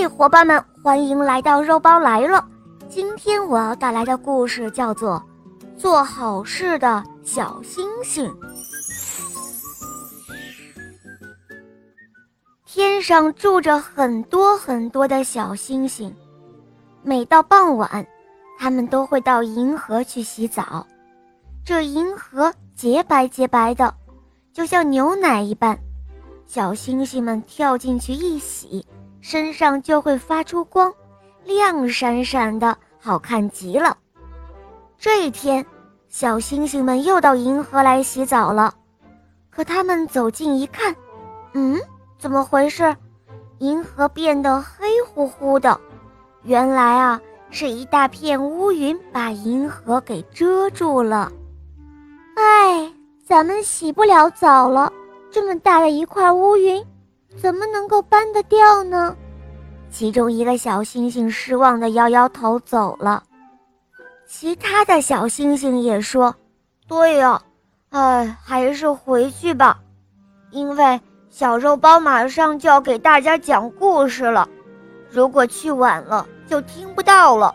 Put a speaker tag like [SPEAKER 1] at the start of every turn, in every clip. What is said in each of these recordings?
[SPEAKER 1] 嗨，伙伴们，欢迎来到肉包来了。今天我要带来的故事叫做《做好事的小星星》。天上住着很多很多的小星星，每到傍晚，它们都会到银河去洗澡。这银河洁白洁白的，就像牛奶一般。小星星们跳进去一洗。身上就会发出光，亮闪闪的，好看极了。这一天，小星星们又到银河来洗澡了。可他们走近一看，嗯，怎么回事？银河变得黑乎乎的。原来啊，是一大片乌云把银河给遮住了。哎，咱们洗不了澡了，这么大的一块乌云。怎么能够搬得掉呢？其中一个小星星失望地摇摇头走了。其他的小星星也说：“对呀，哎，还是回去吧，因为小肉包马上就要给大家讲故事了，如果去晚了就听不到了。”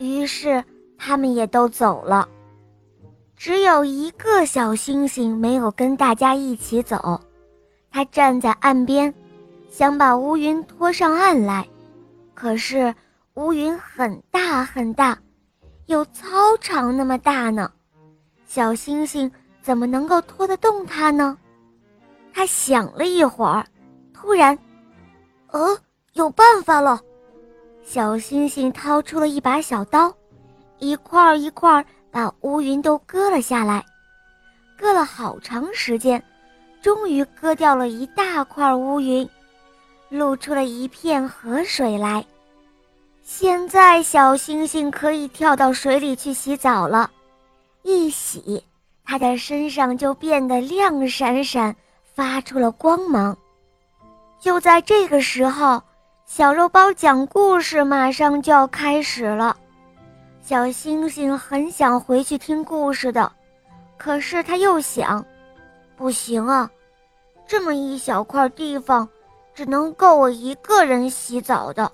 [SPEAKER 1] 于是他们也都走了。只有一个小星星没有跟大家一起走。他站在岸边，想把乌云拖上岸来，可是乌云很大很大，有操场那么大呢，小星星怎么能够拖得动它呢？他想了一会儿，突然，呃，有办法了！小星星掏出了一把小刀，一块一块把乌云都割了下来，割了好长时间。终于割掉了一大块乌云，露出了一片河水来。现在小星星可以跳到水里去洗澡了，一洗，它的身上就变得亮闪闪，发出了光芒。就在这个时候，小肉包讲故事马上就要开始了。小星星很想回去听故事的，可是他又想。不行啊，这么一小块地方，只能够我一个人洗澡的。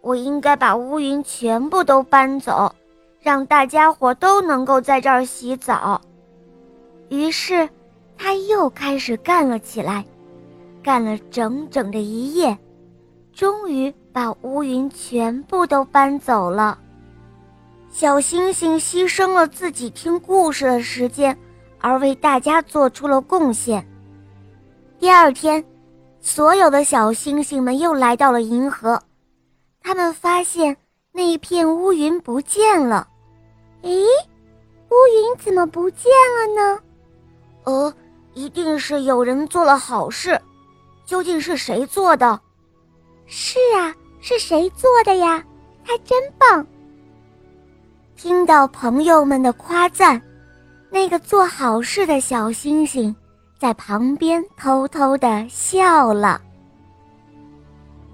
[SPEAKER 1] 我应该把乌云全部都搬走，让大家伙都能够在这儿洗澡。于是，他又开始干了起来，干了整整的一夜，终于把乌云全部都搬走了。小星星牺牲了自己听故事的时间。而为大家做出了贡献。第二天，所有的小星星们又来到了银河，他们发现那一片乌云不见了。咦，乌云怎么不见了呢？呃，一定是有人做了好事，究竟是谁做的？是啊，是谁做的呀？他真棒！听到朋友们的夸赞。那个做好事的小星星，在旁边偷偷的笑了。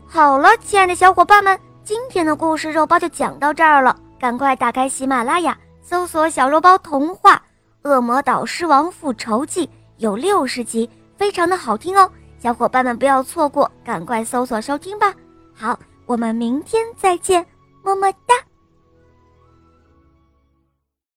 [SPEAKER 1] 好了，亲爱的小伙伴们，今天的故事肉包就讲到这儿了。赶快打开喜马拉雅，搜索“小肉包童话《恶魔岛狮王复仇记》，有六十集，非常的好听哦。小伙伴们不要错过，赶快搜索收听吧。好，我们明天再见，么么哒。